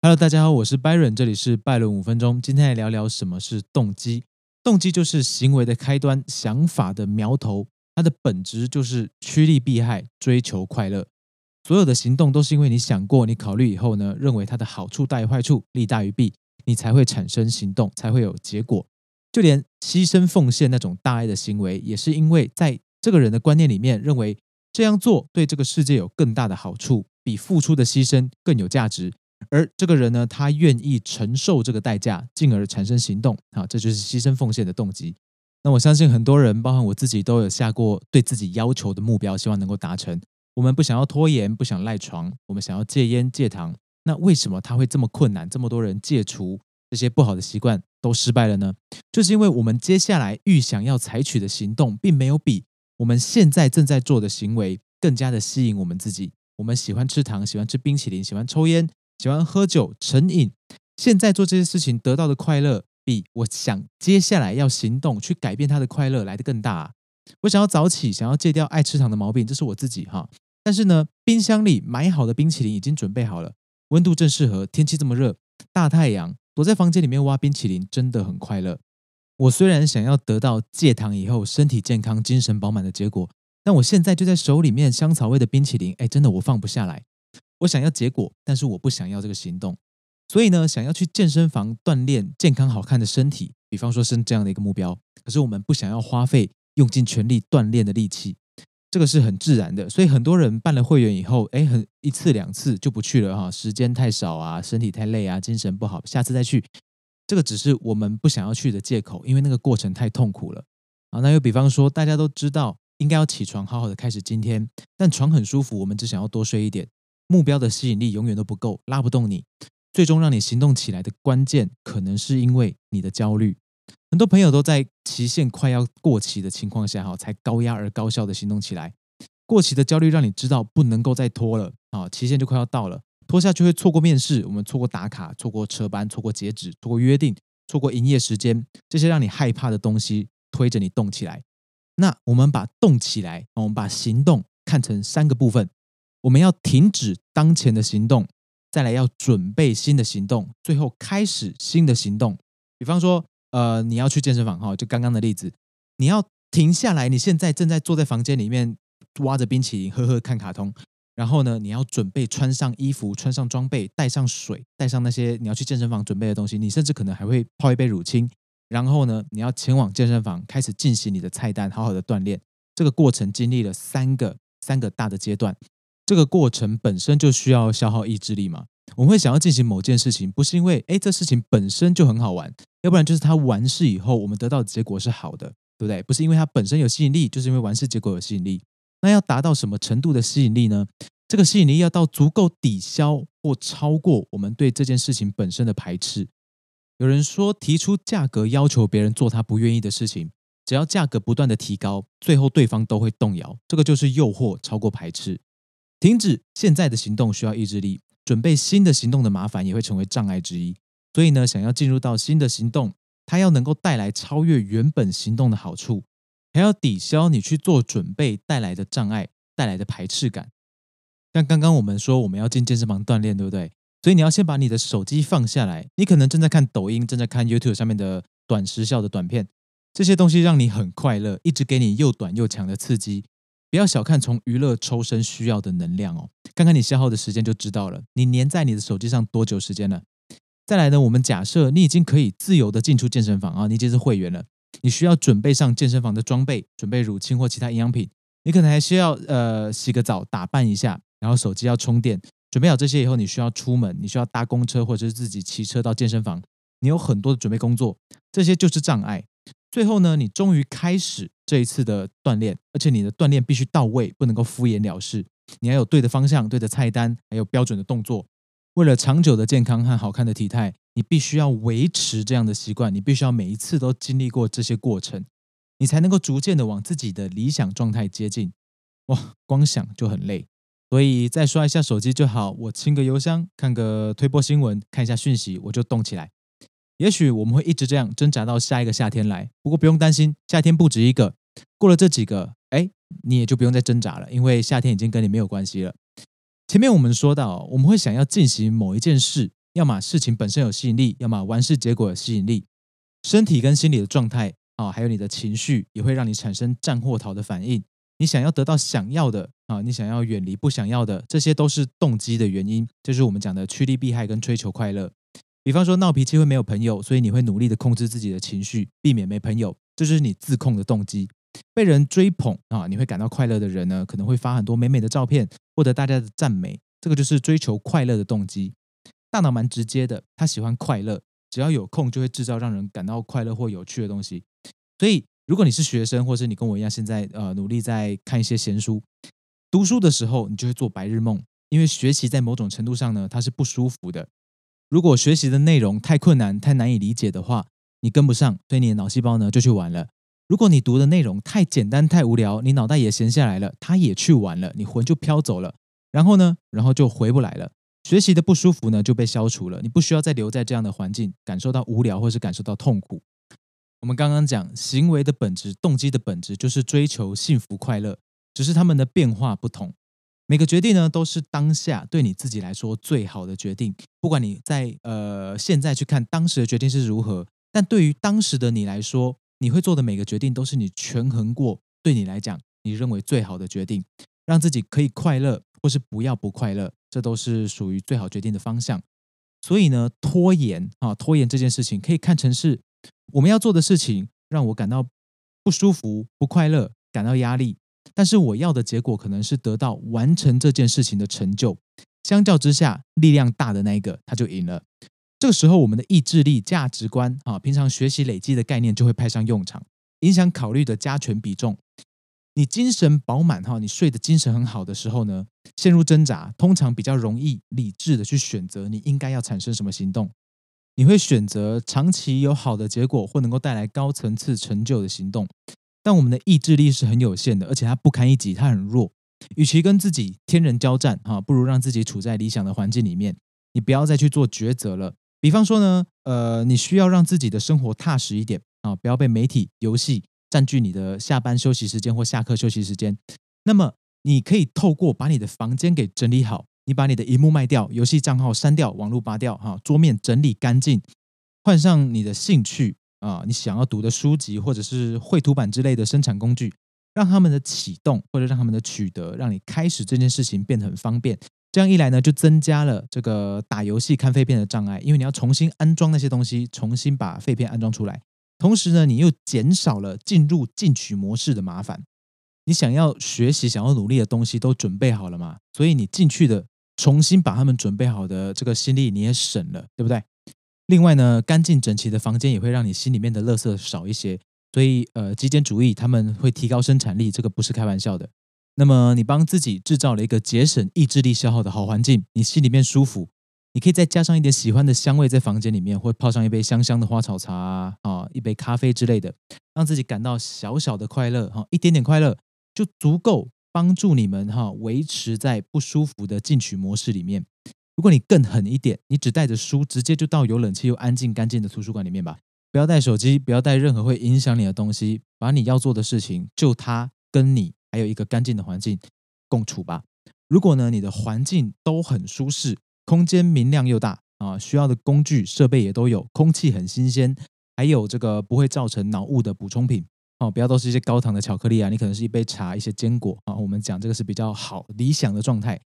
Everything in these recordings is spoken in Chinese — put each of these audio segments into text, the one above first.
Hello，大家好，我是 Byron，这里是拜伦五分钟。今天来聊聊什么是动机。动机就是行为的开端，想法的苗头。它的本质就是趋利避害，追求快乐。所有的行动都是因为你想过，你考虑以后呢，认为它的好处大于坏处，利大于弊，你才会产生行动，才会有结果。就连牺牲奉献那种大爱的行为，也是因为在这个人的观念里面，认为这样做对这个世界有更大的好处，比付出的牺牲更有价值。而这个人呢，他愿意承受这个代价，进而产生行动，啊，这就是牺牲奉献的动机。那我相信很多人，包含我自己，都有下过对自己要求的目标，希望能够达成。我们不想要拖延，不想赖床，我们想要戒烟戒糖。那为什么他会这么困难？这么多人戒除这些不好的习惯都失败了呢？就是因为我们接下来预想要采取的行动，并没有比我们现在正在做的行为更加的吸引我们自己。我们喜欢吃糖，喜欢吃冰淇淋，喜欢抽烟。喜欢喝酒成瘾，现在做这些事情得到的快乐，比我想接下来要行动去改变他的快乐来的更大。我想要早起，想要戒掉爱吃糖的毛病，这是我自己哈。但是呢，冰箱里买好的冰淇淋已经准备好了，温度正适合，天气这么热，大太阳，躲在房间里面挖冰淇淋真的很快乐。我虽然想要得到戒糖以后身体健康、精神饱满的结果，但我现在就在手里面香草味的冰淇淋，哎，真的我放不下来。我想要结果，但是我不想要这个行动，所以呢，想要去健身房锻炼健康好看的身体，比方说是这样的一个目标。可是我们不想要花费用尽全力锻炼的力气，这个是很自然的。所以很多人办了会员以后，哎，很一次两次就不去了哈，时间太少啊，身体太累啊，精神不好，下次再去。这个只是我们不想要去的借口，因为那个过程太痛苦了啊。那又比方说，大家都知道应该要起床，好好的开始今天，但床很舒服，我们只想要多睡一点。目标的吸引力永远都不够，拉不动你。最终让你行动起来的关键，可能是因为你的焦虑。很多朋友都在期限快要过期的情况下，哈，才高压而高效的行动起来。过期的焦虑让你知道不能够再拖了啊，期限就快要到了，拖下去会错过面试，我们错过打卡，错过车班，错过截止，错过约定，错过营业时间，这些让你害怕的东西推着你动起来。那我们把动起来，我们把行动看成三个部分。我们要停止当前的行动，再来要准备新的行动，最后开始新的行动。比方说，呃，你要去健身房哈，就刚刚的例子，你要停下来，你现在正在坐在房间里面挖着冰淇淋，喝喝看卡通，然后呢，你要准备穿上衣服，穿上装备，带上水，带上那些你要去健身房准备的东西，你甚至可能还会泡一杯乳清，然后呢，你要前往健身房开始进行你的菜单，好好的锻炼。这个过程经历了三个三个大的阶段。这个过程本身就需要消耗意志力嘛？我们会想要进行某件事情，不是因为哎这事情本身就很好玩，要不然就是它完事以后我们得到的结果是好的，对不对？不是因为它本身有吸引力，就是因为完事结果有吸引力。那要达到什么程度的吸引力呢？这个吸引力要到足够抵消或超过我们对这件事情本身的排斥。有人说，提出价格要求别人做他不愿意的事情，只要价格不断的提高，最后对方都会动摇。这个就是诱惑超过排斥。停止现在的行动需要意志力，准备新的行动的麻烦也会成为障碍之一。所以呢，想要进入到新的行动，它要能够带来超越原本行动的好处，还要抵消你去做准备带来的障碍带来的排斥感。像刚刚我们说我们要进健身房锻炼，对不对？所以你要先把你的手机放下来，你可能正在看抖音，正在看 YouTube 上面的短时效的短片，这些东西让你很快乐，一直给你又短又强的刺激。不要小看从娱乐抽身需要的能量哦，看看你消耗的时间就知道了。你粘在你的手机上多久时间了？再来呢，我们假设你已经可以自由的进出健身房啊，你已经是会员了，你需要准备上健身房的装备，准备乳清或其他营养品，你可能还需要呃洗个澡，打扮一下，然后手机要充电，准备好这些以后，你需要出门，你需要搭公车或者是自己骑车到健身房，你有很多的准备工作，这些就是障碍。最后呢，你终于开始这一次的锻炼，而且你的锻炼必须到位，不能够敷衍了事。你要有对的方向、对的菜单，还有标准的动作。为了长久的健康和好看的体态，你必须要维持这样的习惯。你必须要每一次都经历过这些过程，你才能够逐渐的往自己的理想状态接近。哇，光想就很累，所以再刷一下手机就好。我清个邮箱，看个推播新闻，看一下讯息，我就动起来。也许我们会一直这样挣扎到下一个夏天来，不过不用担心，夏天不止一个。过了这几个，哎，你也就不用再挣扎了，因为夏天已经跟你没有关系了。前面我们说到，我们会想要进行某一件事，要么事情本身有吸引力，要么完事结果有吸引力。身体跟心理的状态啊，还有你的情绪，也会让你产生战或逃的反应。你想要得到想要的啊，你想要远离不想要的，这些都是动机的原因。就是我们讲的趋利避害跟追求快乐。比方说闹脾气会没有朋友，所以你会努力的控制自己的情绪，避免没朋友，这就是你自控的动机。被人追捧啊，你会感到快乐的人呢，可能会发很多美美的照片，获得大家的赞美，这个就是追求快乐的动机。大脑蛮直接的，他喜欢快乐，只要有空就会制造让人感到快乐或有趣的东西。所以，如果你是学生，或是你跟我一样，现在呃努力在看一些闲书，读书的时候，你就会做白日梦，因为学习在某种程度上呢，它是不舒服的。如果学习的内容太困难、太难以理解的话，你跟不上，所以你的脑细胞呢就去玩了。如果你读的内容太简单、太无聊，你脑袋也闲下来了，它也去玩了，你魂就飘走了。然后呢，然后就回不来了。学习的不舒服呢就被消除了，你不需要再留在这样的环境，感受到无聊或是感受到痛苦。我们刚刚讲行为的本质、动机的本质就是追求幸福快乐，只是他们的变化不同。每个决定呢都是当下对你自己来说最好的决定，不管你在呃现在去看当时的决定是如何，但对于当时的你来说。你会做的每个决定都是你权衡过，对你来讲你认为最好的决定，让自己可以快乐，或是不要不快乐，这都是属于最好决定的方向。所以呢，拖延啊，拖延这件事情可以看成是我们要做的事情，让我感到不舒服、不快乐，感到压力。但是我要的结果可能是得到完成这件事情的成就。相较之下，力量大的那一个他就赢了。这个时候，我们的意志力、价值观啊，平常学习累积的概念就会派上用场，影响考虑的加权比重。你精神饱满哈，你睡得精神很好的时候呢，陷入挣扎，通常比较容易理智的去选择你应该要产生什么行动。你会选择长期有好的结果或能够带来高层次成就的行动。但我们的意志力是很有限的，而且它不堪一击，它很弱。与其跟自己天人交战哈，不如让自己处在理想的环境里面。你不要再去做抉择了。比方说呢，呃，你需要让自己的生活踏实一点啊，不要被媒体、游戏占据你的下班休息时间或下课休息时间。那么，你可以透过把你的房间给整理好，你把你的荧幕卖掉，游戏账号删掉，网络拔掉，哈，桌面整理干净，换上你的兴趣啊，你想要读的书籍或者是绘图板之类的生产工具，让他们的启动或者让他们的取得，让你开始这件事情变得很方便。这样一来呢，就增加了这个打游戏看废片的障碍，因为你要重新安装那些东西，重新把废片安装出来。同时呢，你又减少了进入进取模式的麻烦。你想要学习、想要努力的东西都准备好了嘛？所以你进去的重新把他们准备好的这个心力你也省了，对不对？另外呢，干净整齐的房间也会让你心里面的垃圾少一些。所以呃，极简主义他们会提高生产力，这个不是开玩笑的。那么你帮自己制造了一个节省意志力消耗的好环境，你心里面舒服，你可以再加上一点喜欢的香味在房间里面，或泡上一杯香香的花草茶啊，一杯咖啡之类的，让自己感到小小的快乐哈，一点点快乐就足够帮助你们哈维持在不舒服的进取模式里面。如果你更狠一点，你只带着书直接就到有冷气又安静干净的图书馆里面吧，不要带手机，不要带任何会影响你的东西，把你要做的事情就它跟你。还有一个干净的环境共处吧。如果呢，你的环境都很舒适，空间明亮又大啊，需要的工具设备也都有，空气很新鲜，还有这个不会造成脑雾的补充品哦，不要都是一些高糖的巧克力啊，你可能是一杯茶、一些坚果啊。我们讲这个是比较好理想的状态，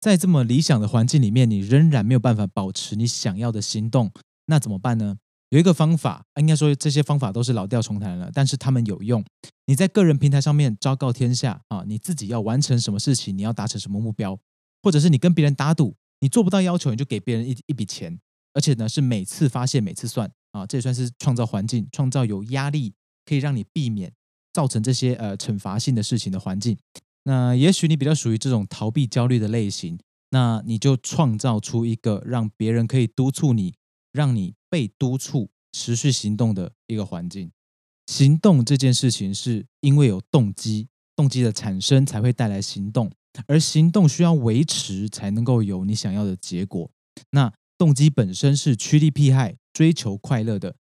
在这么理想的环境里面，你仍然没有办法保持你想要的行动，那怎么办呢？有一个方法，应该说这些方法都是老调重弹了，但是他们有用。你在个人平台上面昭告天下啊，你自己要完成什么事情，你要达成什么目标，或者是你跟别人打赌，你做不到要求，你就给别人一一笔钱，而且呢是每次发现每次算啊，这也算是创造环境，创造有压力可以让你避免造成这些呃惩罚性的事情的环境。那也许你比较属于这种逃避焦虑的类型，那你就创造出一个让别人可以督促你，让你。被督促持续行动的一个环境，行动这件事情是因为有动机，动机的产生才会带来行动，而行动需要维持才能够有你想要的结果。那动机本身是趋利避害、追求快乐的，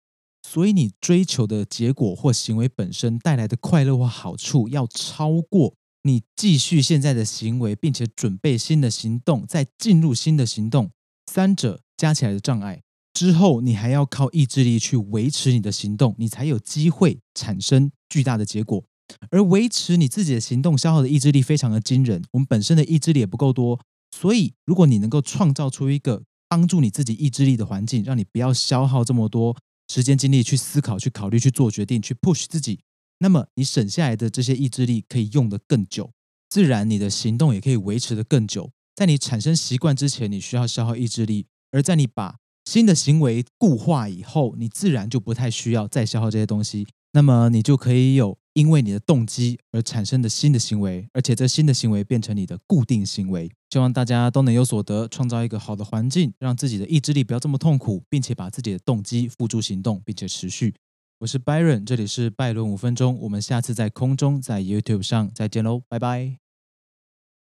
所以你追求的结果或行为本身带来的快乐或好处，要超过你继续现在的行为，并且准备新的行动，再进入新的行动。三者加起来的障碍。之后，你还要靠意志力去维持你的行动，你才有机会产生巨大的结果。而维持你自己的行动消耗的意志力非常的惊人，我们本身的意志力也不够多，所以如果你能够创造出一个帮助你自己意志力的环境，让你不要消耗这么多时间精力去思考、去考虑、去做决定、去 push 自己，那么你省下来的这些意志力可以用得更久，自然你的行动也可以维持得更久。在你产生习惯之前，你需要消耗意志力；而在你把新的行为固化以后，你自然就不太需要再消耗这些东西。那么你就可以有因为你的动机而产生的新的行为，而且这新的行为变成你的固定行为。希望大家都能有所得，创造一个好的环境，让自己的意志力不要这么痛苦，并且把自己的动机付诸行动，并且持续。我是 Byron，这里是拜伦五分钟，我们下次在空中在 YouTube 上再见喽，拜拜。